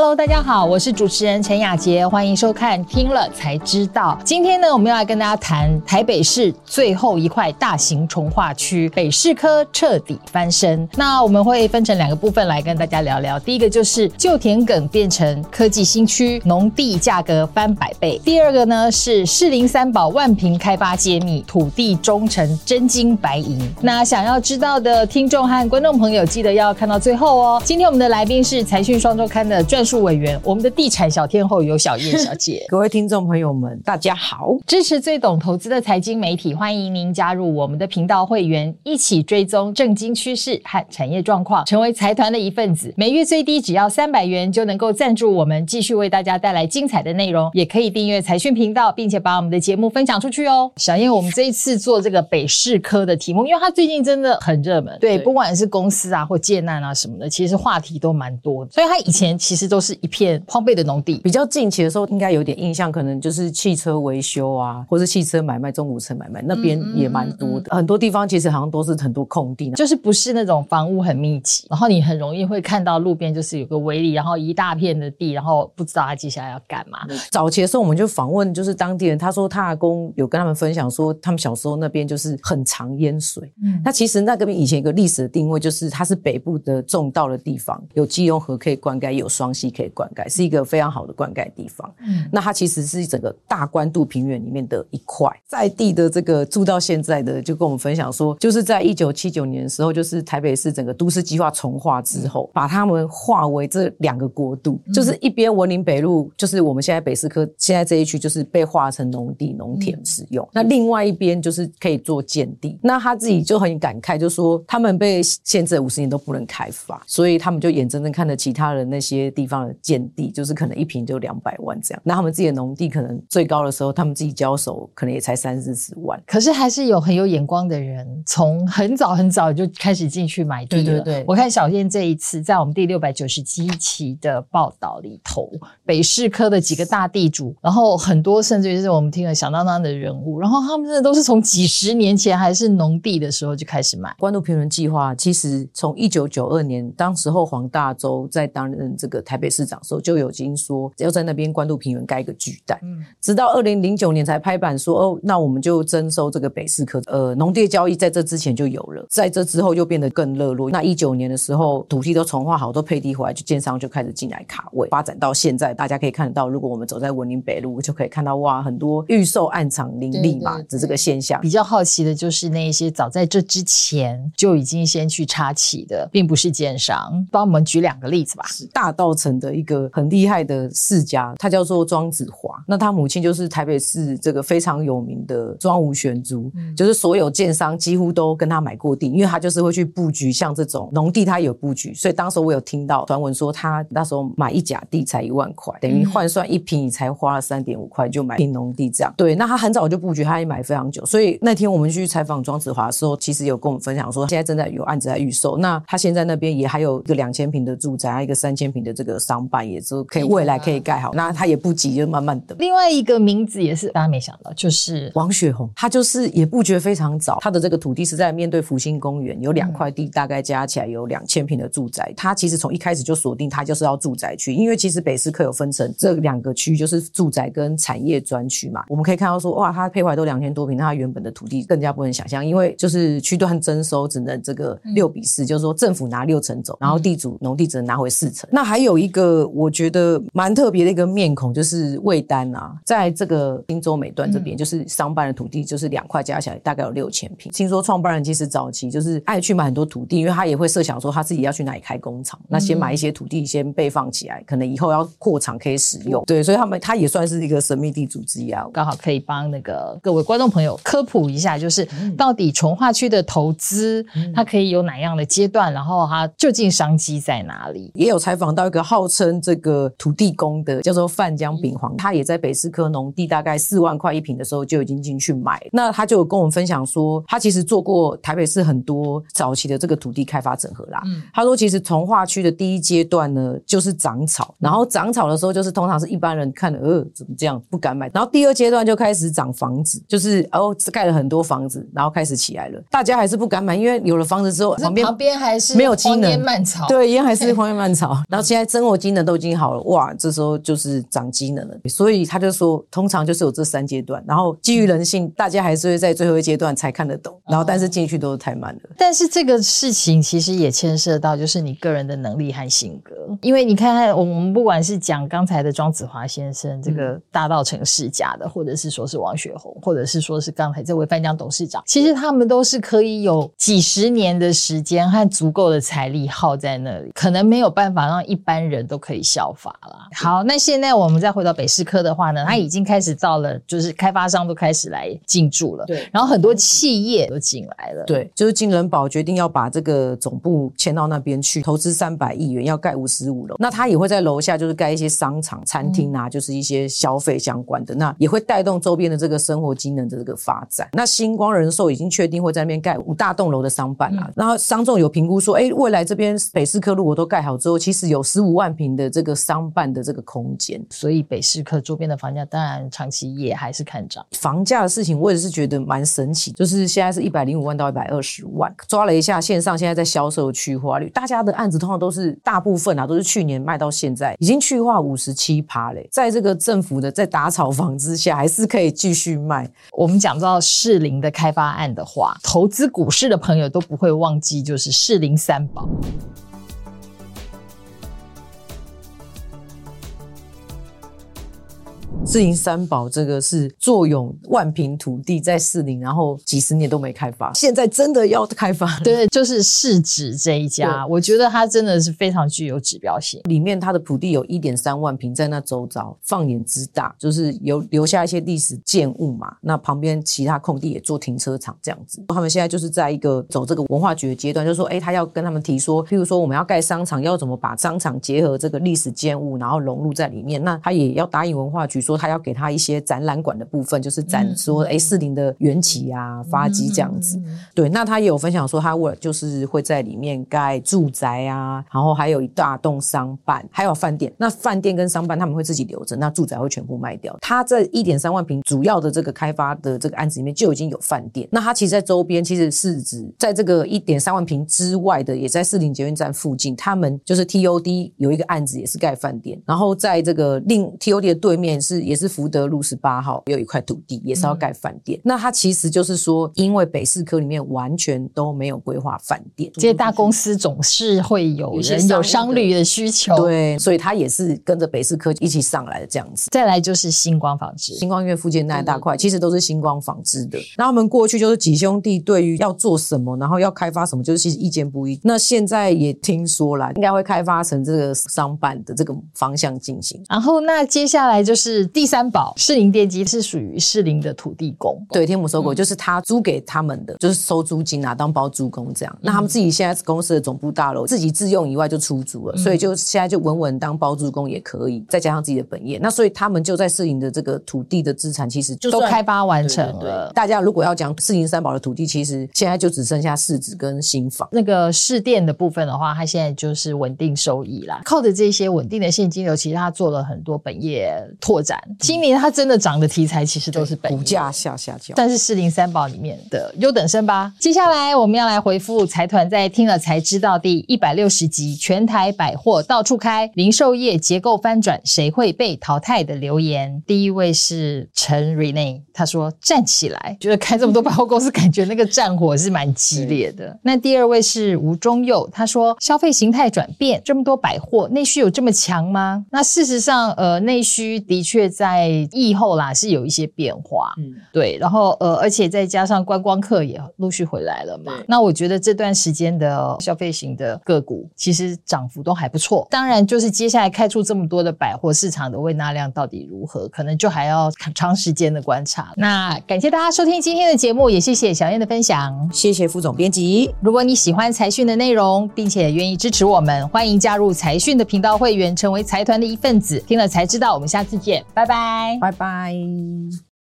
Hello，大家好，我是主持人陈雅洁，欢迎收看《听了才知道》。今天呢，我们要来跟大家谈台北市最后一块大型重划区——北市科彻底翻身。那我们会分成两个部分来跟大家聊聊。第一个就是旧田埂变成科技新区，农地价格翻百倍；第二个呢是士林三宝万坪开发揭秘，土地终成真金白银。那想要知道的听众和观众朋友，记得要看到最后哦。今天我们的来宾是财讯双周刊的专论述委员，我们的地产小天后有小燕小姐，各位听众朋友们，大家好！支持最懂投资的财经媒体，欢迎您加入我们的频道会员，一起追踪政经趋势和产业状况，成为财团的一份子。每月最低只要三百元，就能够赞助我们，继续为大家带来精彩的内容。也可以订阅财讯频道，并且把我们的节目分享出去哦。小燕，我们这一次做这个北市科的题目，因为它最近真的很热门，对，对不管是公司啊或借难啊什么的，其实话题都蛮多的。所以它以前其实。都是一片荒废的农地。比较近期的时候，应该有点印象，可能就是汽车维修啊，或是汽车买卖、中古车买卖那边也蛮多的。嗯嗯嗯、很多地方其实好像都是很多空地，就是不是那种房屋很密集，然后你很容易会看到路边就是有个围篱，然后一大片的地，然后不知道他接下来要干嘛。早期的时候，我们就访问就是当地人，他说他阿公有跟他们分享说，他们小时候那边就是很常淹水。嗯，那其实那个边以前一个历史的定位就是它是北部的重道的地方，有基隆河可以灌溉，有双溪可以灌溉，是一个非常好的灌溉地方。嗯，那它其实是整个大关渡平原里面的一块，在地的这个住到现在的，就跟我们分享说，就是在一九七九年的时候，就是台北市整个都市计划重划之后，把他们划为这两个国度，就是一边文林北路，就是我们现在北市科现在这一区，就是被划成农地、农田使用。那另外一边就是可以做建地。那他自己就很感慨，就说他们被限制五十年都不能开发，所以他们就眼睁睁看着其他的那些地方的。建地就是可能一平就两百万这样，那他们自己的农地可能最高的时候，他们自己交手可能也才三四十万。可是还是有很有眼光的人，从很早很早就开始进去买地了。对对对，我看小燕这一次在我们第六百九十七期的报道里头，北市科的几个大地主，然后很多甚至于是我们听了响当当的人物，然后他们真的都是从几十年前还是农地的时候就开始买。关渡平原计划其实从一九九二年，当时候黄大洲在担任这个台北市长。时候就有经说要在那边关渡平原盖一个巨蛋，嗯，直到二零零九年才拍板说哦，那我们就征收这个北市科，呃，农地交易在这之前就有了，在这之后又变得更热络。那一九年的时候，土地都重划好，都配地回来，就建商就开始进来卡位，发展到现在，大家可以看得到，如果我们走在文林北路，就可以看到哇，很多预售案场林立嘛的这个现象。比较好奇的就是那一些早在这之前就已经先去插旗的，并不是建商。帮我们举两个例子吧，大稻埕的一个。很厉害的世家，他叫做庄子华。那他母亲就是台北市这个非常有名的庄吴玄珠，嗯、就是所有建商几乎都跟他买过地，因为他就是会去布局像这种农地，他有布局。所以当时我有听到传闻说，他那时候买一甲地才一万块，等于换算一平，你才花了三点五块就买一坪农地这样。对，那他很早就布局，他也买非常久。所以那天我们去采访庄子华的时候，其实有跟我们分享说，现在正在有案子在预售。那他现在那边也还有一个两千平的住宅，还有一个三千平的这个商办。也是可以未来可以盖好，那他也不急，就慢慢等。另外一个名字也是大家没想到，就是王雪红，他就是也布局非常早，他的这个土地是在面对福星公园，有两块地，大概加起来有两千平的住宅。他其实从一开始就锁定，他就是要住宅区，因为其实北士科有分成这两个区，就是住宅跟产业专区嘛。我们可以看到说，哇，他配回来都两千多平，那他原本的土地更加不能想象，因为就是区段征收只能这个六比四，就是说政府拿六成走，然后地主农地只能拿回四成。那还有一个。我觉得蛮特别的一个面孔，就是魏丹啊，在这个汀州美段这边，就是商办的土地，就是两块加起来大概有六千平。听说创办人其实早期就是爱去买很多土地，因为他也会设想说他自己要去哪里开工厂，那先买一些土地先备放起来，可能以后要扩厂可以使用。对，所以他们他也算是一个神秘地主之一啊，刚好可以帮那个各位观众朋友科普一下，就是到底从化区的投资它可以有哪样的阶段，然后它究竟商机在哪里？也有采访到一个号称。这个土地公的叫做范江炳煌，他也在北市科农地大概四万块一平的时候就已经进去买。那他就有跟我们分享说，他其实做过台北市很多早期的这个土地开发整合啦。嗯，他说其实从化区的第一阶段呢，就是长草，然后长草的时候就是通常是一般人看了呃怎么这样不敢买，然后第二阶段就开始长房子，就是哦盖了很多房子，然后开始起来了，大家还是不敢买，因为有了房子之后旁边旁边还是没有机能，荒烟蔓草，对，一样还是荒烟蔓草。然后现在征活机能都已经好了，哇，这时候就是长机能了。所以他就说，通常就是有这三阶段，然后基于人性，大家还是会在最后一阶段才看得懂，然后但是进去都是太慢了。但是这个事情其实也牵涉到就是你个人的能力和性格，因为你看看我们不管是讲刚才的庄子华先生这个大道城世家的，或者是说是王雪红，或者是说是刚才这位范江董事长，其实他们都是可以有几十年的时间和足够的财力耗在那里，可能没有办法让一般人都可以效法了。好，那现在我们再回到北市科的话呢，它已经开始到了，就是开发商都开始来进驻了，对，然后很多企业都进来了，对，就是金人宝决定要把这个总部迁到那边去，投资三百亿元，要盖五十五楼，那他也会在楼下就是盖一些商场、餐厅啊，就是一些消费相关的，那也会带动周边的这个生活机能的这个发展。那星光人寿已经确定会在那边盖五大栋楼的商办啊，然后商仲有评估说，哎，未来这边北市科如果都盖好之后，其实有十五万平的这个商办的这个空间，所以北市客周边的房价当然长期也还是看涨。房价的事情，我也是觉得蛮神奇，就是现在是一百零五万到一百二十万，抓了一下线上现在在销售的去化率，大家的案子通常都是大部分啊都是去年卖到现在已经去化五十七趴嘞，在这个政府的在打炒房之下，还是可以继续卖。我们讲到士林的开发案的话，投资股市的朋友都不会忘记，就是士林三宝。士林三宝这个是坐拥万平土地在士林，然后几十年都没开发，现在真的要开发。对，就是市指这一家，我觉得它真的是非常具有指标性。里面它的土地有一点三万平，在那周遭放眼之大，就是有留下一些历史建物嘛。那旁边其他空地也做停车场这样子。他们现在就是在一个走这个文化局的阶段，就是说，哎，他要跟他们提说，譬如说我们要盖商场，要怎么把商场结合这个历史建物，然后融入在里面。那他也要答应文化局。说他要给他一些展览馆的部分，就是展说哎，四零的缘起啊、发迹这样子。对，那他也有分享说，他为就是会在里面盖住宅啊，然后还有一大栋商办，还有饭店。那饭店跟商办他们会自己留着，那住宅会全部卖掉。他这一点三万平主要的这个开发的这个案子里面就已经有饭店。那他其实，在周边其实是指在这个一点三万平之外的，也在四零捷运站附近，他们就是 TOD 有一个案子也是盖饭店，然后在这个另 TOD 的对面是。也是福德路十八号有一块土地，也是要盖饭店。嗯、那它其实就是说，因为北市科里面完全都没有规划饭店，这些大公司总是会有人有商旅的需求，对，所以它也是跟着北市科一起上来的这样子。再来就是星光纺织，星光院附近那一大块，其实都是星光纺织的。那他们过去就是几兄弟，对于要做什么，然后要开发什么，就是其实意见不一。那现在也听说了，应该会开发成这个商办的这个方向进行。然后那接下来就是。第三宝士林电机是属于士林的土地公，对，天母收购、嗯、就是他租给他们的，就是收租金啊，当包租公这样。嗯、那他们自己现在公司的总部大楼自己自用以外就出租了，嗯、所以就现在就稳稳当包租公也可以，再加上自己的本业。那所以他们就在士林的这个土地的资产其实就都开发完成了。大家如果要讲士林三宝的土地，其实现在就只剩下市值跟新房。那个市电的部分的话，它现在就是稳定收益啦，靠着这些稳定的现金流，其实它做了很多本业拓展。今年它真的涨的题材其实都是本股价下下降，但是四零三宝里面的优等生吧。接下来我们要来回复财团在听了才知道第一百六十集全台百货到处开，零售业结构翻转，谁会被淘汰的留言。第一位是陈 Rene，他说站起来，觉得开这么多百货公司，感觉那个战火是蛮激烈的。那第二位是吴中佑，他说消费形态转变，这么多百货内需有这么强吗？那事实上，呃，内需的确在疫后啦是有一些变化，嗯，对，然后呃，而且再加上观光客也陆续回来了嘛，那我觉得这段时间的消费型的个股其实涨幅都还不错。当然，就是接下来开出这么多的百货市场的胃纳量到底如何，可能就还要长时间的观察。那感谢大家收听今天的节目，也谢谢小燕的分享，谢谢副总编辑。如果你喜欢财讯的内容，并且愿意支持我们，欢迎加入财讯的频道会员，成为财团的一份子。听了才知道，我们下次见，拜拜。拜拜。